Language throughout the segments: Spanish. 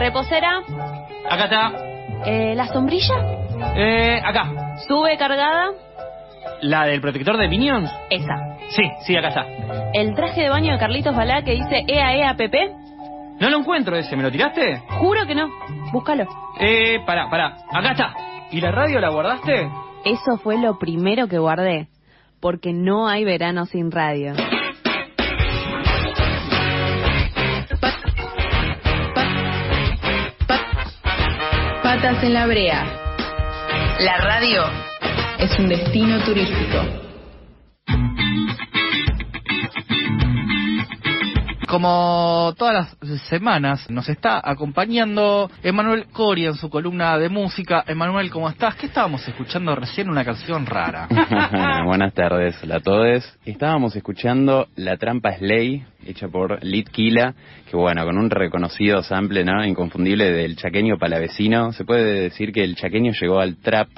Reposera, Acá está. eh, la sombrilla, Eh, acá. sube cargada, ¿La del protector de Minions? esa. Sí, sí, acá está. El traje de baño de Carlitos Balá que dice EA EA PP, No lo encuentro ese, ¿me lo tiraste? juro que no. Búscalo. Eh, pará, pará. Acá está. ¿Y la radio la guardaste? Eso fue lo primero que guardé, porque no hay verano sin radio. En la brea. La radio es un destino turístico. Como todas las semanas nos está acompañando Emanuel Coria en su columna de música. Emanuel, ¿cómo estás? ¿Qué estábamos escuchando recién? Una canción rara. Buenas tardes a todos. Estábamos escuchando La Trampa es Ley, hecha por Litkila, que bueno, con un reconocido sample ¿no? inconfundible del chaqueño palavecino. Se puede decir que el chaqueño llegó al trap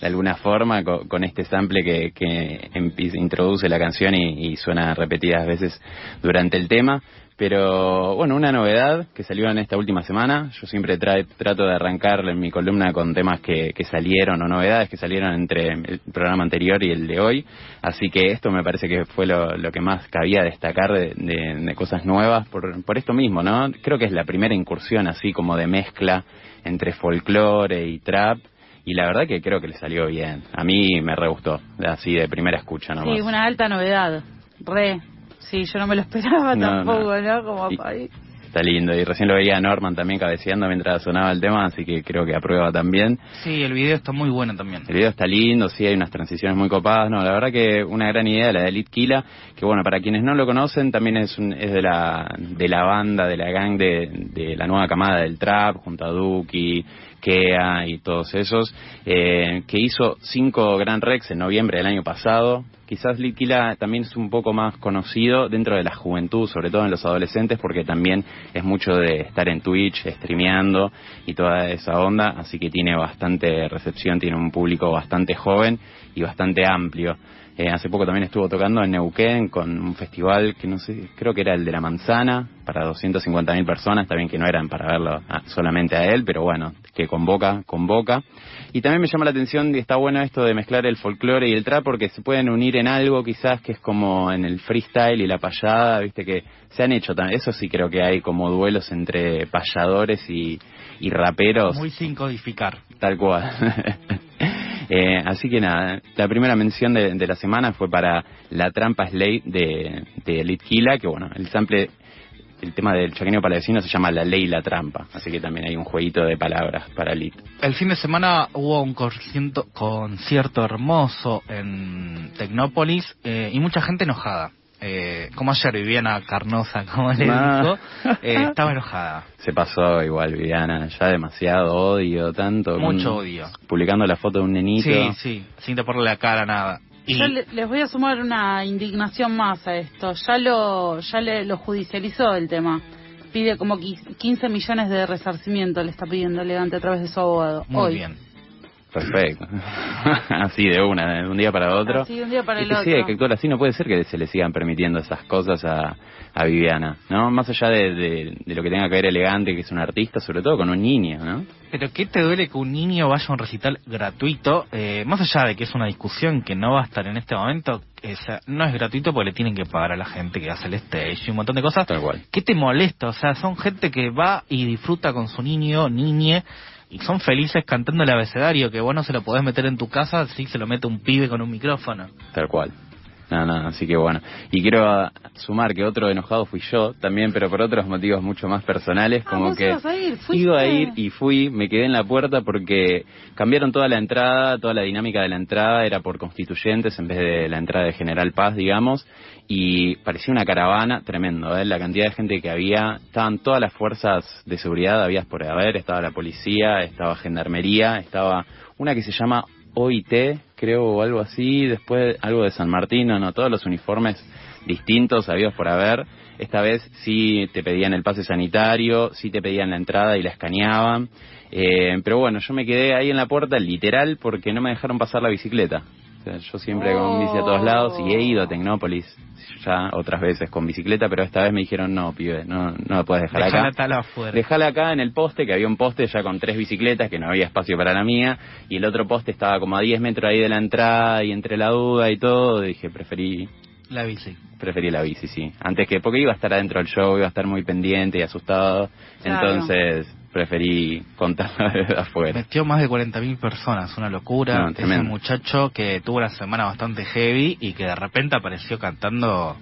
de alguna forma co- con, este sample que, que introduce la canción y, suena repetidas veces durante el tema. Pero bueno, una novedad que salió en esta última semana. Yo siempre trae- trato de arrancar en mi columna con temas que, salieron o novedades que salieron entre el programa anterior y el de hoy. Así que esto me parece que fue lo, lo que más cabía destacar de, de- de cosas nuevas por, por esto mismo, ¿no? Creo que es la primera incursión así como de mezcla entre folclore y trap. Y la verdad que creo que le salió bien. A mí me re gustó, así de primera escucha nomás. Sí, una alta novedad. Re. Sí, yo no me lo esperaba No, tampoco, no. ¿no? Como Y- país. Está lindo. Y recién lo veía Norman también cabeceando mientras sonaba el tema, así que creo que aprueba también. Sí, el video está muy bueno también. El video está lindo, sí, hay unas transiciones muy copadas. No, la verdad que una gran idea la de Elite Kila, que bueno, para quienes no lo conocen, también es, un- es de, la, de la banda, de la gang de, de la nueva camada del trap, junto a Duki, Kea y todos esos, eh, que hizo cinco Grand Rex en noviembre del año pasado. Quizás Elite Kila también es un poco más conocido dentro de la juventud, sobre todo en los adolescentes, porque también es mucho de estar en Twitch, streameando y toda esa onda, así que tiene bastante recepción, tiene un público bastante joven y bastante amplio. Eh, hace poco también estuvo tocando en Neuquén con un festival que no sé, creo que era el de la manzana, para 250.000 personas, también que no eran para verlo a- solamente a él, pero bueno, que convoca, convoca. Y también me llama la atención y está bueno esto de mezclar el folclore y el trap porque se pueden unir en algo quizás que es como en el freestyle y la payada, viste que se han hecho, eso sí creo que hay como duelos entre payadores y, y raperos. Muy sin codificar. Tal cual. Eh, así que nada, la primera mención de, de la semana fue para La Trampa Slate de, de Elite Gila, que bueno, el sample, el tema del chaqueño palavecino se llama La Ley y la Trampa, así que también hay un jueguito de palabras para Elite. El fin de semana hubo un concierto, concierto hermoso en Tecnópolis eh, y mucha gente enojada. Eh, como ayer Viviana Carnosa, como le dijo, eh, estaba enojada. Se pasó igual, Viviana, ya demasiado odio, tanto. Mucho odio. Publicando la foto de un nenito. Sí, sí, sin taparle la cara, nada. Y Yo le- les voy a sumar una indignación más a esto. Ya lo ya le, lo judicializó el tema. Pide como qui- 15 millones de resarcimiento, le está pidiendo elegante a través de su abogado. muy Hoy. bien. Perfecto. así de una, de un día para otro. Así de un día para el que otro. sí, que actuar así, no puede ser que se le sigan permitiendo esas cosas a, a Viviana, ¿no? Más allá de, de- de lo que tenga que ver elegante, que es un artista, sobre todo con un niño, ¿no? Pero ¿qué te duele que un niño vaya a un recital gratuito? Eh, más allá de que es una discusión que no va a estar en este momento, o sea, no es gratuito porque le tienen que pagar a la gente que hace el stage y un montón de cosas. Tal cual. ¿Qué te molesta? O sea, son gente que va y disfruta con su niño, niñe, y son felices cantando el abecedario, que vos no se lo podés meter en tu casa si se lo mete un pibe con un micrófono. Tal cual. No, no, así que bueno. Y quiero sumar que otro enojado fui yo también, pero por otros motivos mucho más personales, Ah, como que ibas a ir, iba a ir y fui, me quedé en la puerta porque cambiaron toda la entrada, toda la dinámica de la entrada era por constituyentes en vez de la entrada de General Paz, digamos, y parecía una caravana tremendo, ¿eh? la cantidad de gente que había, estaban todas las fuerzas de seguridad, había por haber, estaba la policía, estaba gendarmería, estaba una que se llama OIT, creo, o algo así, después algo de San Martín, no, no, todos los uniformes distintos, habidos por haber. Esta vez sí te pedían el pase sanitario, sí te pedían la entrada y la escaneaban. Eh, pero bueno, yo me quedé ahí en la puerta literal porque no me dejaron pasar la bicicleta. O sea, yo siempre con bici a todos lados y he ido a Tecnópolis ya otras veces con bicicleta, pero esta vez me dijeron, no, pibe, no, no la puedes dejar Dejala acá. tal afuera. Dejala acá en el poste, que había un poste ya con tres bicicletas, que no había espacio para la mía, y el otro poste estaba como a 10 metros ahí de la entrada y entre la duda y todo, dije, preferí La bici. preferí la bici, sí. Antes que, porque iba a estar adentro del show, iba a estar muy pendiente y asustado, Claro. entonces preferí contarla desde afuera. Metió más de 40.000 personas, una locura. No, Ese tremendo. muchacho que tuvo una semana bastante heavy y que de repente apareció cantando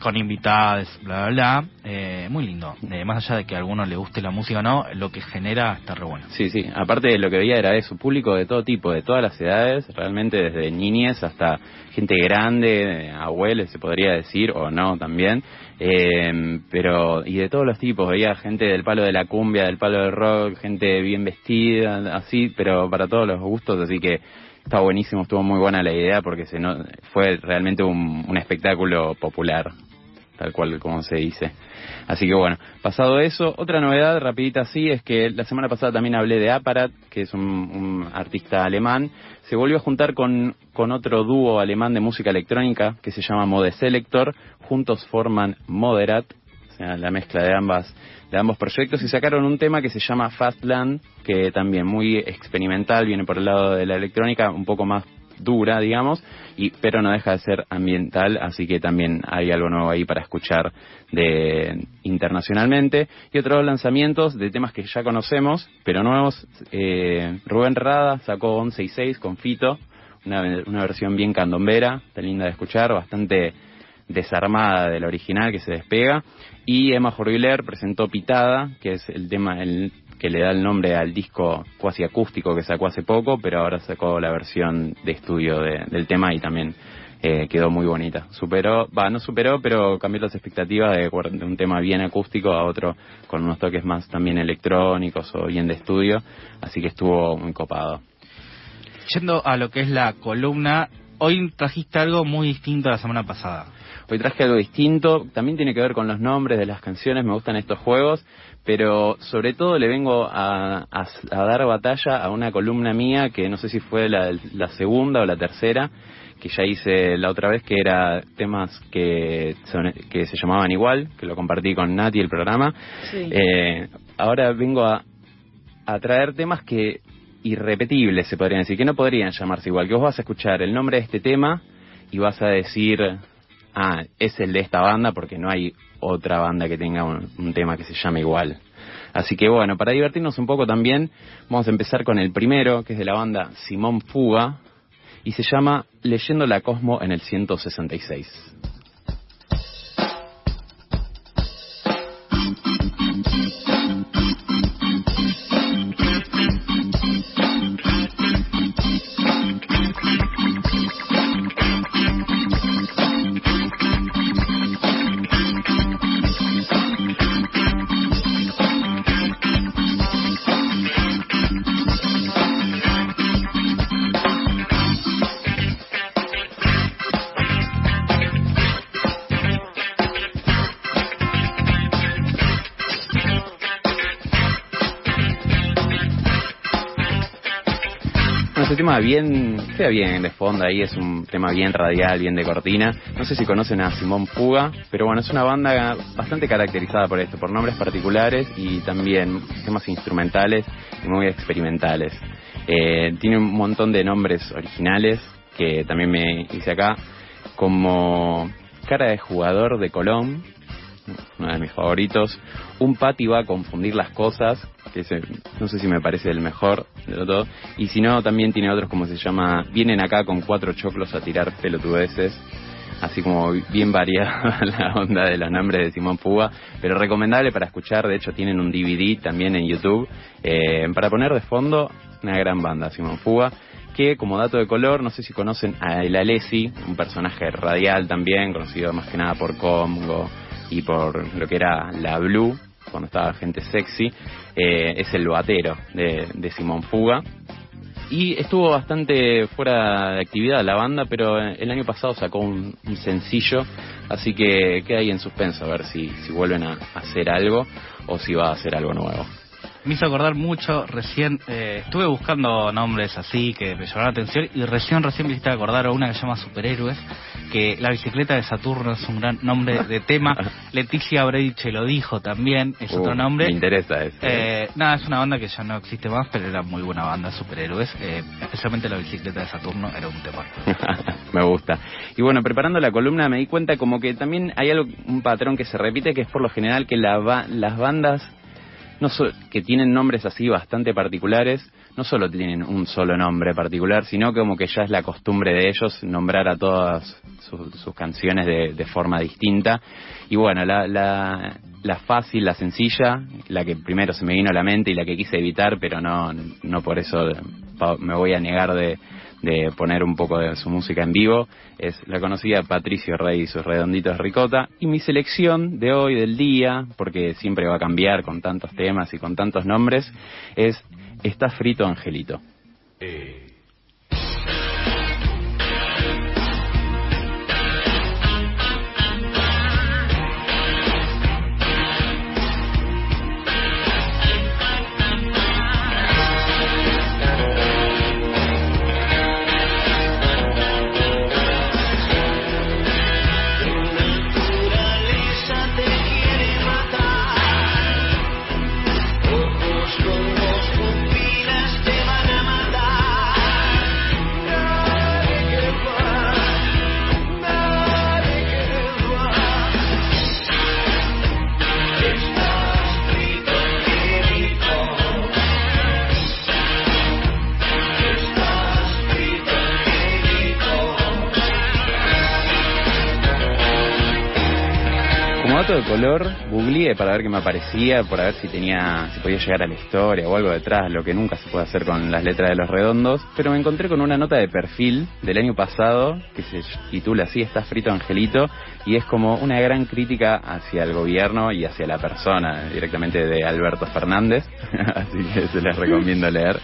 con invitados, bla, bla, bla. Eh, muy lindo. Eh, más allá de que a alguno le guste la música o no, lo que genera está re bueno. Sí, sí. Aparte de lo que veía era eso, público de todo tipo, de todas las edades, realmente desde niñez hasta gente grande, abuelos se podría decir, o no también. Eh, pero, y de todos los tipos, veía gente del palo de la cumbia, del palo del rock, gente bien vestida, así, pero para todos los gustos, así que está buenísimo, estuvo muy buena la idea porque se no, fue realmente un espectáculo popular tal cual como se dice. Así que bueno, pasado eso, otra novedad rapidita así es que la semana pasada también hablé de Aparat, que es un, un artista alemán, se volvió a juntar con, con otro dúo alemán de música electrónica que se llama Mode Selector, juntos forman Moderat, o sea, la mezcla de ambas de ambos proyectos. Y sacaron un tema que se llama Fastland, que también muy experimental, viene por el lado de la electrónica, un poco más dura, digamos, y pero no deja de ser ambiental, así que también hay algo nuevo ahí para escuchar de internacionalmente. Y otros lanzamientos de temas que ya conocemos, pero nuevos. Eh, Rubén Rada sacó 11 y 6 con Fito, una, una versión bien candombera, está linda de escuchar, bastante desarmada del original que se despega. Y Emma Jorviler presentó Pitada, que es el tema el que le da el nombre al disco cuasi acústico que sacó hace poco, pero ahora sacó la versión de estudio de- del tema y también eh, quedó muy bonita. Superó, va, no superó, pero cambió las expectativas de, de un tema bien acústico a otro con unos toques más también electrónicos o bien de estudio, así que estuvo muy copado. Yendo a lo que es la columna, hoy trajiste algo muy distinto a la semana pasada. Hoy traje algo distinto, también tiene que ver con los nombres de las canciones, me gustan estos juegos, pero sobre todo le vengo a, a- a dar batalla a una columna mía que no sé si fue la, la segunda o la tercera, que ya hice la otra vez, que era temas que, son- que se llamaban igual, que lo compartí con Nati el programa. Sí. Eh, ahora vengo a, a traer temas que irrepetibles se podrían decir, que no podrían llamarse igual, que vos vas a escuchar el nombre de este tema y vas a decir, ah, es el de esta banda porque no hay otra banda que tenga un, tema que se llame igual. Así que bueno, para divertirnos un poco también, vamos a empezar con el primero, que es de la banda Simón Fuga, y se llama Leyendo la Cosmo en el 166. Este tema bien, queda bien de fondo ahí, es un tema bien radial, bien de cortina. No sé si conocen a Simón Fuga, pero bueno, es una banda bastante caracterizada por esto, por nombres particulares y también temas instrumentales y muy experimentales. Eh, tiene un montón de nombres originales que también me hice acá, como Cara de Jugador de Colón, uno de mis favoritos. Un Pati va a confundir las cosas, que ese, no sé si me parece el mejor de todo. Y si no, también tiene otros como se llama Vienen acá con cuatro choclos a tirar pelotudeces. Así como bien variada la onda de los nombres de Simón Fuga, pero recomendable para escuchar. De hecho, tienen un DVD también en YouTube. eh, para poner de fondo, una gran banda, Simón Fuga que como dato de color, no sé si conocen a El Alessi, un personaje radial también, conocido más que nada por Congo y por lo que era la Blue, cuando estaba gente sexy, eh, es el batero de, de Simón Fuga. Y estuvo bastante fuera de actividad la banda, pero el año pasado sacó un, un sencillo, así que queda ahí en suspenso a ver si, si vuelven a hacer algo o si va a hacer algo nuevo. Me hizo acordar mucho, recién eh, estuve buscando nombres así que me llamaron la atención y recién, recién me hiciste acordar a una que se llama Superhéroes, que la bicicleta de Saturno es un gran nombre de tema. Leticia Brediche lo dijo también, es Uh, otro nombre. Me interesa ese. Eh, nada, es una banda que ya no existe más, pero era muy buena banda, superhéroes. Eh, especialmente la bicicleta de Saturno era un tema. me gusta. Y bueno, preparando la columna me di cuenta como que también hay algo, un patrón que se repite, que es por lo general que la las bandas no so- que tienen nombres así bastante particulares, no solo tienen un solo nombre particular, sino como que ya es la costumbre de ellos nombrar a todas su- sus canciones de, de forma distinta. Y bueno, la, la, la fácil, la sencilla, la que primero se me vino a la mente y la que quise evitar, pero no, no por eso me voy a negar de, de poner un poco de su música en vivo, es la conocida Patricio Rey y sus redonditos ricota. Y mi selección de hoy, del día, porque siempre va a cambiar con tantos temas y con tantos nombres, es Está frito Angelito. naturaleza color, googleé para ver qué me aparecía, para ver si tenía, si podía llegar a la historia o algo detrás, lo que nunca se puede hacer con las letras de los redondos, pero me encontré con una nota de perfil del año pasado que se titula así, Está frito Angelito, y es como una gran crítica hacia el gobierno y hacia la persona, directamente de Alberto Fernández, así que se les recomiendo leer,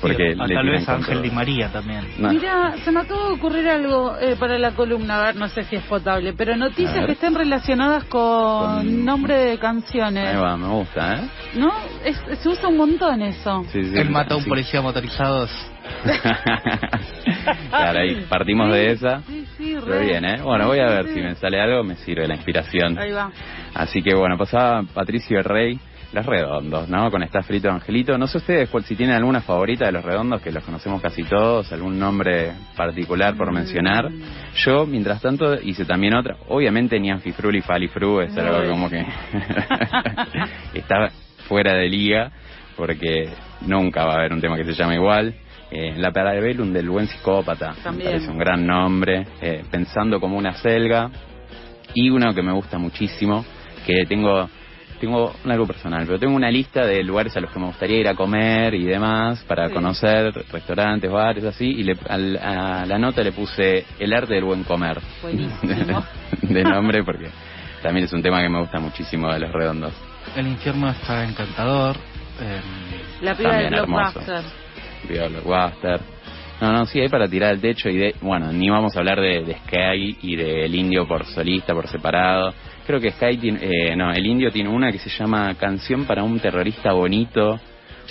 porque le tal vez Ángel todo. Di María también. No. Mira, se me acaba de ocurrir algo eh, para la columna, a ver, no sé si es potable, pero noticias que estén relacionadas con, Con- nombre de canciones. Ahí va, me gusta, ¿eh? ¿No? Es- se usa un montón eso. Sí, sí, Él mata a un sí. policía motorizado. claro, ahí partimos de esa. Sí, sí, re. bien, ¿eh? Bueno, voy a ver sí. si me sale algo, me sirve la inspiración. Ahí va. Así que bueno, pasaba Patricio Rey, Los Redondos, ¿no? Con Está Frito Angelito. No sé ustedes cuál- si tienen alguna favorita de Los Redondos, que los conocemos casi todos, algún nombre particular por mencionar. Yo, mientras tanto, hice también otra. Obviamente ni Anfifrul y Falifru es algo como que está fuera de liga, porque nunca va a haber un tema que se llame igual. Eh, la Parabellum del buen psicópata, me También. parece un gran nombre, eh, pensando como una selga. Y uno que me gusta muchísimo, que tengo tengo algo personal, pero tengo una lista de lugares a los que me gustaría ir a comer y demás para Sí. conocer restaurantes, bares, así, y le- al- a la nota le puse el arte del buen comer Buenísimo. de nombre porque también es un tema que me gusta muchísimo de los redondos. El infierno está encantador. eh, La piba También del hermoso. blockbuster. No, no, sí, hay para tirar el techo y de, bueno, ni vamos a hablar de, de Sky y del indio por solista, por separado. Creo que Sky tiene, eh, no, el indio tiene una que se llama Canción para un terrorista bonito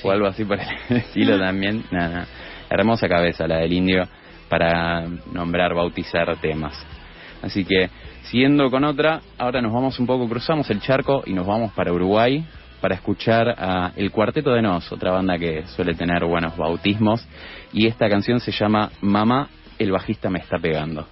o algo así por el estilo también. Nada, hermosa cabeza la del indio para nombrar, bautizar temas. Así que, siguiendo con otra, ahora nos vamos un poco, cruzamos el charco y nos vamos para Uruguay para escuchar a El Cuarteto de Nos, otra banda que suele tener buenos bautismos. Y esta canción se llama Mamá, el bajista me está pegando.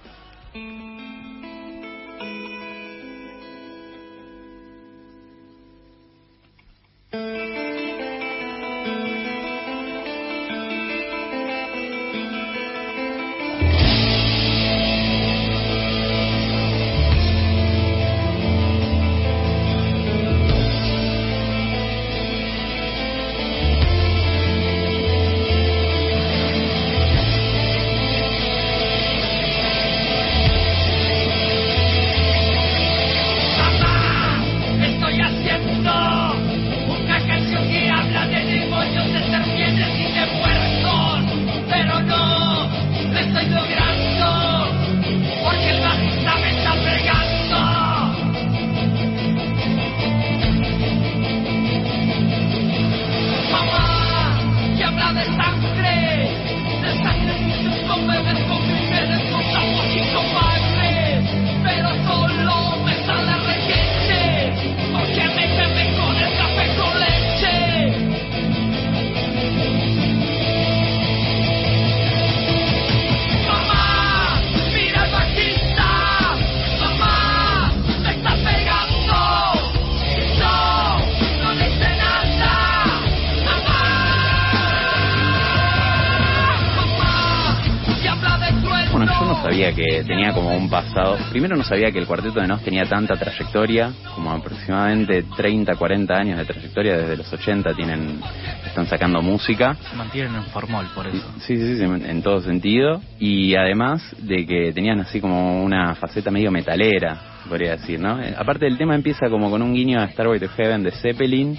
Pasado. Primero no sabía que el Cuarteto de Nos tenía tanta trayectoria, como aproximadamente 30, 40 años de trayectoria, desde los 80 tienen, están sacando música. Se mantienen en formol, por eso. Sí, sí, sí, en todo sentido. Y además de que tenían así como una faceta medio metalera, podría decir, ¿no? Eh, Aparte del tema empieza como con un guiño a Starway to Heaven de Zeppelin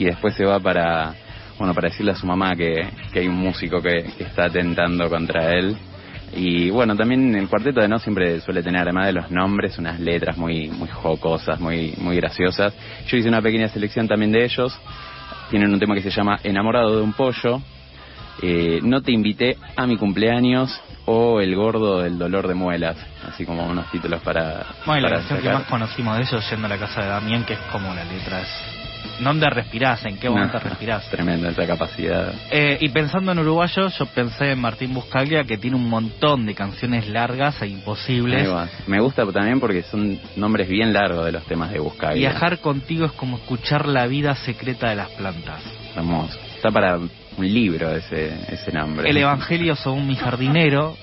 y después se va para, bueno, para decirle a su mamá que, que hay un músico que, que está atentando contra él. Y bueno, también el cuarteto de No siempre suele tener, además de los nombres, unas letras muy, muy jocosas, muy, muy graciosas. Yo hice una pequeña selección también de ellos. Tienen un tema que se llama Enamorado de un pollo. Eh, no te invité a mi cumpleaños o El gordo del dolor de muelas, así como unos títulos para, Bueno, y la para canción que más conocimos de ellos yendo a la casa de Damián, que es como la letra es... ¿Dónde respirás? ¿En qué momento No, respirás? Tremenda esa capacidad. Eh, y pensando en uruguayo, yo pensé en Martín Buscaglia, que tiene un montón de canciones largas e imposibles. Me gusta también porque son nombres bien largos de los temas de Buscaglia. Viajar contigo es como escuchar la vida secreta de las plantas. Hermoso. Está para un libro ese, ese nombre. El Evangelio según mi jardinero.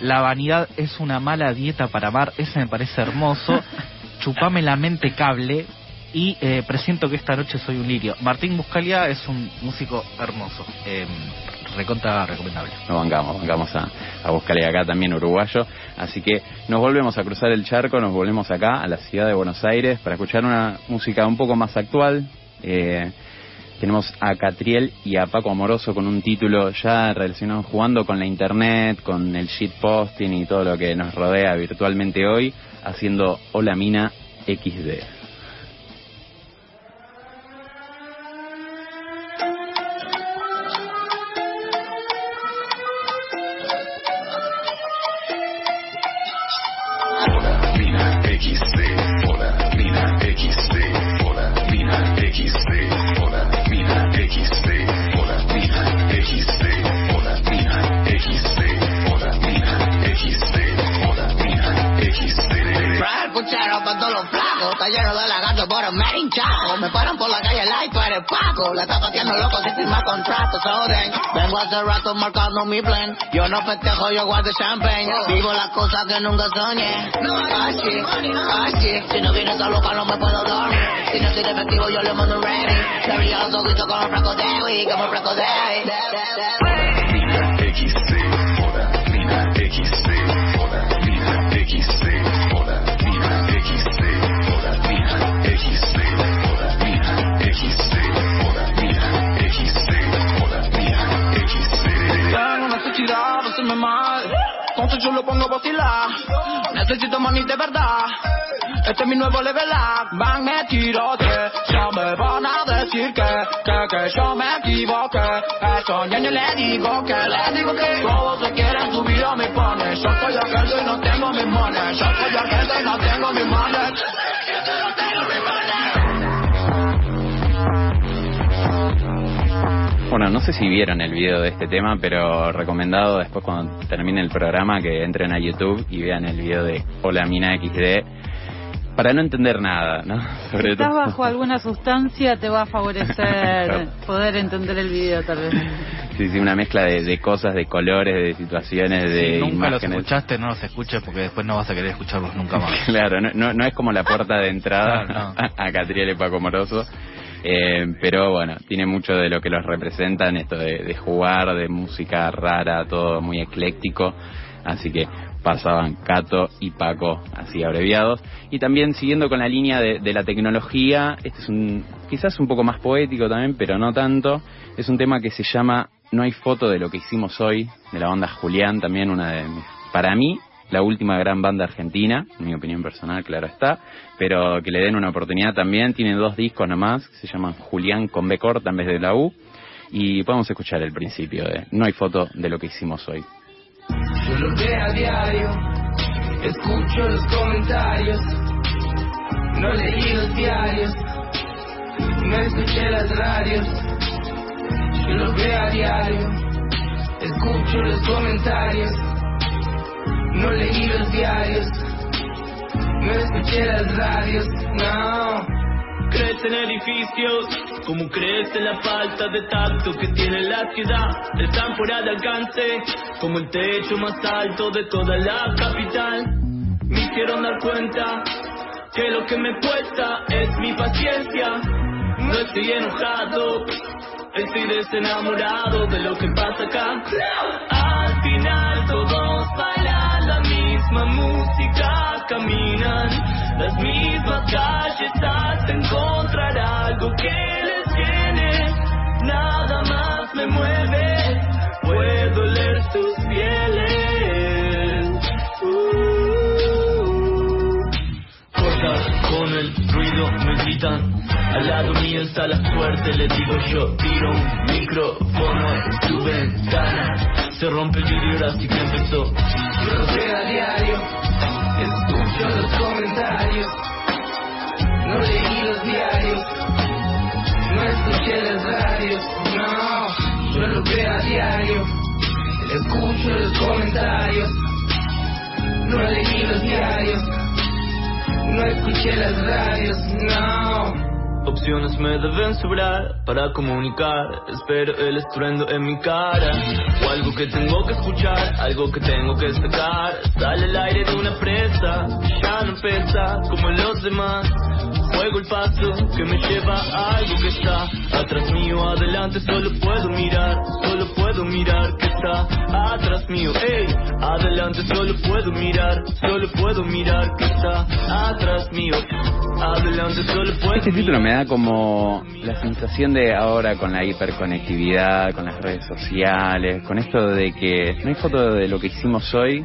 La vanidad es una mala dieta para amar. Ese me parece hermoso. Chupame la mente cable. Y eh, presiento que esta noche soy un lirio. Martín Buscalia es un músico hermoso. Eh, recontra recomendable. Nos bancamos, bancamos a, a buscarle acá también uruguayo. Así que nos volvemos a cruzar el charco, nos volvemos acá a la ciudad de Buenos Aires para escuchar una música un poco más actual. Eh, tenemos a Catriel y a Paco Amoroso con un título ya relacionado jugando con la internet, con el shitposting y todo lo que nos rodea virtualmente hoy, haciendo Hola Mina XD. Puchero para todos los flacos, está lleno de lagartos por el main chaco. Me paran por la calle like tú eres Paco, la está pateando loco sin firmar contrato, so then. Vengo hace rato marcando mi plan, yo no festejo, yo guardo champagne. Vivo las cosas que nunca soñé. Así, así, si no vienes a loca no me puedo dormir. Si no soy efectivo yo le mando un ready. Le brillan los ojitos como el flaco de Wii, como el flaco entonces yo lo pongo a vacilar. Necesito money de verdad. Este es mi nuevo level up. Van me tirote, ya me van a decir que, que, que yo me equivoqué. Eso yo le digo que, le digo que todos se quieren Bueno, no sé si vieron el video de este tema, pero recomendado después cuando termine el programa que entren a YouTube y vean el video de Hola Mina XD para no entender nada, ¿no? Si Sobre estás todo- bajo alguna sustancia te va a favorecer poder entender el video tal vez. Sí, sí, una mezcla de, de cosas, de colores, de situaciones, de si nunca los imágenes. escuchaste, no los escuches porque después no vas a querer escucharlos nunca más. Claro, no, no, no es como la puerta de entrada Claro, no. a Catriel y Paco Moroso. Eh, pero bueno, tiene mucho de lo que los representan, esto de, jugar, de música rara, todo muy ecléctico. Así que pasaban Cato y Paco, así abreviados. Y también siguiendo con la línea de, la tecnología, este es un quizás un poco más poético también, pero no tanto. Es un tema que se llama No hay foto de lo que hicimos hoy, de la banda Julián, también una de para mí, la última gran banda argentina, en mi opinión personal, claro está, pero que le den una oportunidad también. Tiene dos discos nomás, que se llaman Julián con B corta en vez de la U. Y podemos escuchar el principio de No hay foto de lo que hicimos hoy. Yo lo veo a diario, escucho los comentarios, no leí los diarios, no escuché las radios. Yo lo veo a diario, escucho los comentarios, no leí los diarios, no escuché las radios, no. crecen edificios, cómo crece la falta de tacto que tiene la ciudad, están fuera de alcance, como el techo más alto de toda la capital. Me hicieron dar cuenta que lo que me cuesta es mi paciencia, no estoy enojado, estoy desenamorado de lo que pasa acá. Música, caminan las mismas calles hasta encontrar algo que les llene. Nada más me mueve, puedo leer sus pieles. Uh. Corta con el ruido, me gritan. Al lado mío está la suerte, le digo yo, tiro un micrófono en tu ventana. Se rompe el vidrio, ahora sí que empezó. Veo a diario, escucho los comentarios. No leí los diarios, no escuché las radios, no. Yo lo a diario, escucho los comentarios. No leí los diarios, no escuché las radios, no. Opciones me deben sobrar para comunicar. Espero el estruendo en mi cara. O algo que tengo que escuchar, algo que tengo que sacar. Sale el aire de una presa, ya no pesa como los demás. Fuego el paso que me lleva a algo que está atrás mío, adelante solo puedo mirar, solo puedo mirar que está atrás mío, ey, adelante solo puedo mirar, solo puedo mirar que está atrás mío, Este título me da como la sensación de ahora con la hiperconectividad, con las redes sociales, con esto de que no hay foto de lo que hicimos hoy,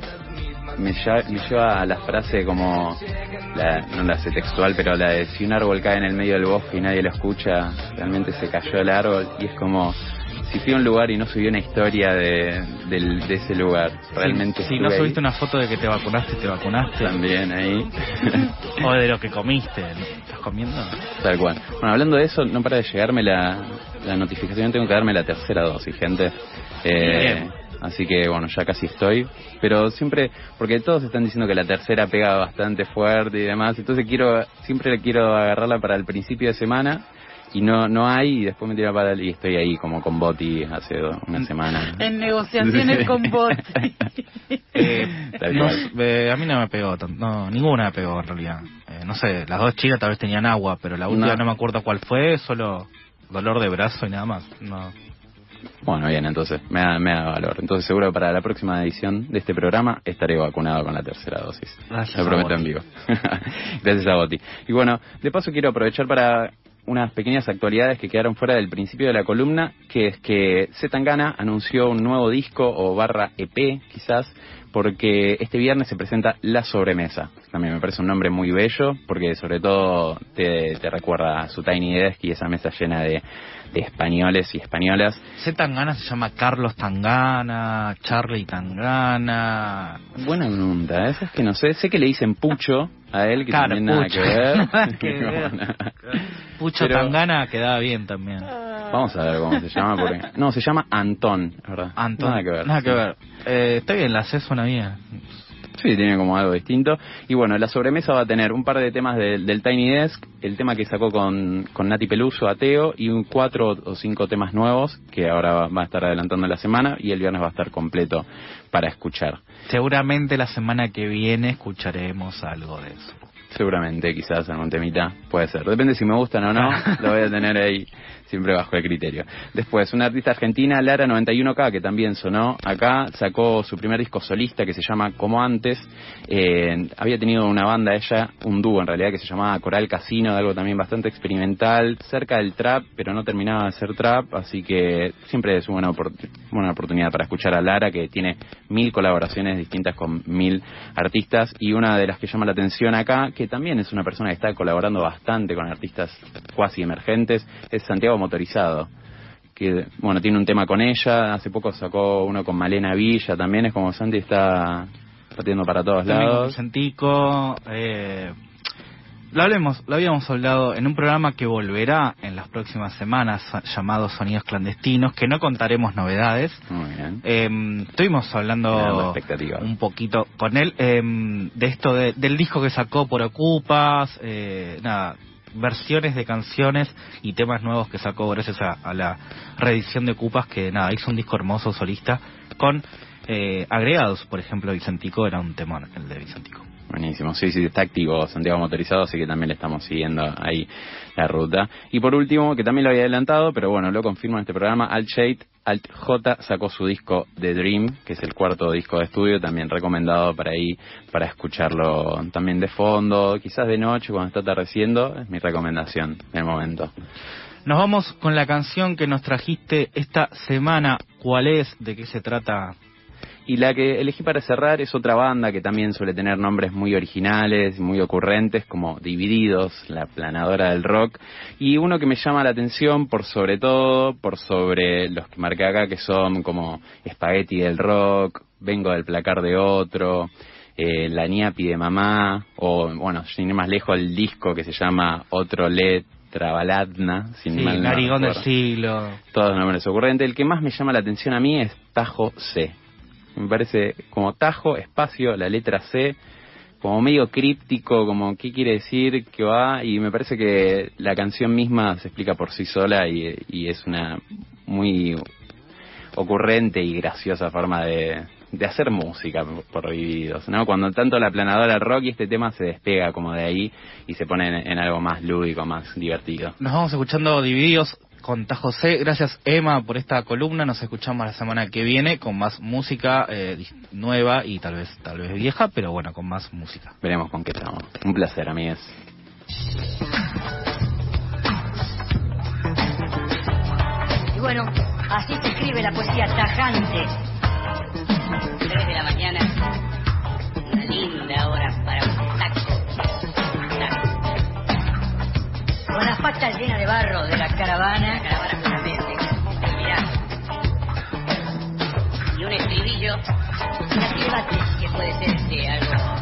me lleva a la frase como, la, no la sé textual, pero la de si un árbol cae en el medio del bosque y nadie lo escucha, realmente se cayó el árbol y es como si fui a un lugar y no subí una historia de, del- de ese lugar, realmente Si no estuve ahí. subiste una foto de que te vacunaste, te vacunaste. También ahí. o de lo que comiste. ¿Estás comiendo? Tal cual. Bueno, hablando de eso, no para de llegarme la, la notificación, tengo que darme la tercera dosis, gente. Eh, Bien. así que bueno, ya casi estoy. Pero siempre, porque todos están diciendo que la tercera pega bastante fuerte y demás, entonces quiero, siempre quiero agarrarla para el principio de semana. Y no no hay, y después me tira para el, y estoy ahí como con Boti hace do- una semana. En negociaciones con vos. Eh, Tal no eh, a mí no me pegó, no, ninguna me pegó en realidad. Eh, no sé, las dos chicas tal vez tenían agua, pero la última No. no, me acuerdo cuál fue, solo dolor de brazo y nada más. No. Bueno, bien, entonces me da, me da valor. Entonces seguro que para la próxima edición de este programa estaré vacunado con la tercera dosis. Gracias Lo prometo Boti. en vivo. Gracias a Boti. Y bueno, de paso quiero aprovechar para unas pequeñas actualidades que quedaron fuera del principio de la columna, que es que Zetangana anunció un nuevo disco o barra EP quizás, porque este viernes se presenta La Sobremesa. También me parece un nombre muy bello, porque sobre todo te, te recuerda a su Tiny Desk y esa mesa llena de, de españoles y españolas. C. Tangana se llama Carlos Tangana, Charlie Tangana. Buena pregunta, esa es que no sé. Sé que le dicen Pucho a él, que Claro, también nada Pucho. que ver. Nada que ver. Pucho Pero- Tangana quedaba bien también. Vamos a ver cómo se llama. Porque... No, se llama Antón, ¿verdad? Antón. Nada que ver. Nada que ver. Eh, está bien, la C suena bien. Sí, tiene como algo distinto. Y bueno, la sobremesa va a tener un par de temas del- del Tiny Desk, el tema que sacó con, con Nati Peluso, Ateo, y un cuatro o cinco temas nuevos que ahora va, va a estar adelantando la semana y el viernes va a estar completo para escuchar. Seguramente la semana que viene escucharemos algo de eso. Seguramente, quizás algún temita, puede ser. Depende si me gustan o no, lo voy a tener ahí siempre bajo el criterio. Después, una artista argentina, Lara 91K, que también sonó acá, sacó su primer disco solista que se llama Como Antes. Eh, había tenido una banda ella, un dúo en realidad, que se llamaba Coral Casino, de algo también bastante experimental, cerca del trap, pero no terminaba de ser trap, así que siempre es una, opor- buena oportunidad para escuchar a Lara, que tiene mil colaboraciones distintas con mil artistas, y una de las que llama la atención acá, que también es una persona que está colaborando bastante con artistas cuasi emergentes, es Santiago Motorizado que bueno tiene un tema con ella. Hace poco sacó uno con Malena Villa también es como Santi está partiendo para todos También con lados. Vicentico, eh, lo, hablemos, lo habíamos hablado en un programa que volverá en las próximas semanas llamado Sonidos Clandestinos, que no contaremos novedades. muy bien Eh, estuvimos hablando un poquito con él eh, de esto de- del disco que sacó por Ocupas, eh, nada, versiones de canciones y temas nuevos que sacó gracias a, a la reedición de Cupas, que nada, hizo un disco hermoso solista con eh, agregados, por ejemplo, Vicentico era un temón, el de Vicentico. Buenísimo, sí, sí, está activo Santiago Motorizado, así que también le estamos siguiendo ahí la ruta. Y por último, que también lo había adelantado, pero bueno, lo confirmo en este programa, Alt Shade, Alt J sacó su disco The Dream, que es el cuarto disco de estudio, también recomendado para ahí, para escucharlo también de fondo, quizás de noche cuando está atardeciendo, es mi recomendación del momento. Nos vamos con la canción que nos trajiste esta semana. ¿Cuál es? ¿De qué se trata? Y la que elegí para cerrar es otra banda que también suele tener nombres muy originales, muy ocurrentes, como Divididos, la planadora del rock. Y uno que me llama la atención por sobre todo, por sobre los que marqué acá, que son como Spaghetti del rock, Vengo del placar de otro, eh, La Niapi de mamá, o bueno, sin ir más lejos, el disco que se llama Otro Letra Baladna, sin Sí, mal no del siglo. Todos nombres ocurrentes. El que más me llama la atención a mí es Tajo C. Me parece como Tajo, espacio, la letra C, como medio críptico, como qué quiere decir, qué va, y me parece que la canción misma se explica por sí sola y, y es una muy ocurrente y graciosa forma de, de hacer música por- divididos, ¿no? Cuando tanto la planadora rock y este tema se despega como de ahí y se pone en algo más lúdico, más divertido. Nos vamos escuchando Divididos con Tajo C. Gracias, Emma, por esta columna. Nos escuchamos la semana que viene con más música eh, nueva y tal vez, tal vez vieja, pero bueno, con más música. Veremos con qué estamos. Un placer, amigues. Y bueno, así se escribe la poesía tajante. Llenas de barro de la caravana. La caravana justamente. Mirá. Y un estribillo. Así debate que puede ser este, algo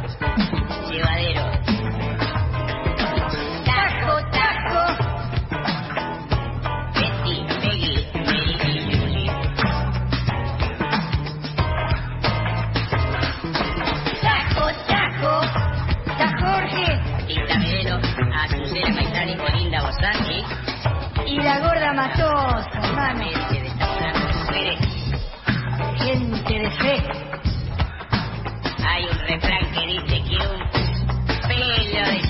Azucena Maizani, Olinda Bosani. Y la gorda Matosa, hermano. Gente de mujeres. Gente de fe. Hay un refrán que dice que un pelo de...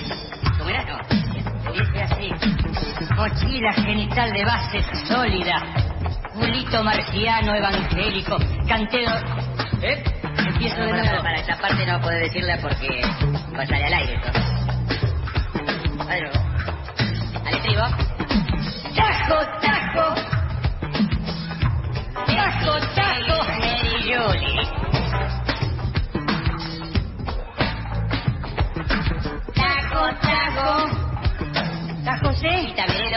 ¿Cómo era? No, dice así. Mochila genital de base sólida. Culito marciano evangélico. Cantero... ¿Eh? Empiezo de nuevo. Para esta parte no puedo decirla porque va a salir al aire. entonces. De nuevo. Al estribo. ¡Tajo, tajo! ¡Tajo, tajo! Mary Julie. Tajo, tajo. Tajo C. Y también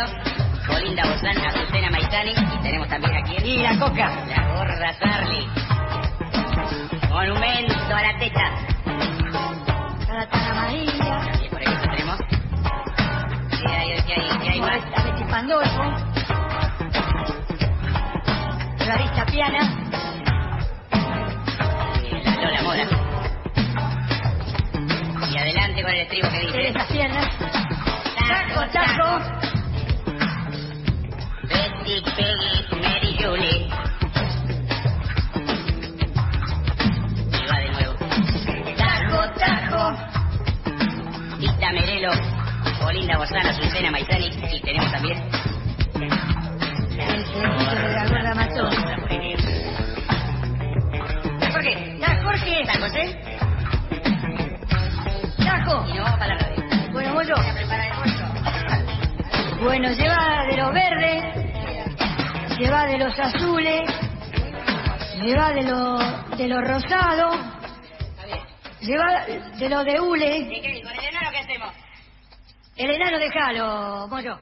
Colinda Bozán, Azucena Maizani. Y tenemos también aquí. Y la coca. La gorra Charlie. Monumento a la teta. La tana María. ¿Qué hay, qué hay, qué hay más? A Betty Pandolfo. Clarista Piana. Y la Lola Mora. Y adelante con el estribo que dice. Piernas. Taco, taco. Betty, Peggy, Olinda Bozana, Susana Maizani. Y tenemos también. El la gorda Matosa. ¿Por qué? ¿Está Jorge? ¿Está José? Tajo. Y vamos para la radio. Bueno, voy yo. A. Bueno, lleva de los verdes, lleva de los azules, lleva de los de los rosados, lleva de los de hule. ¿Con el enano qué hacemos? El enano déjalo, Moyo.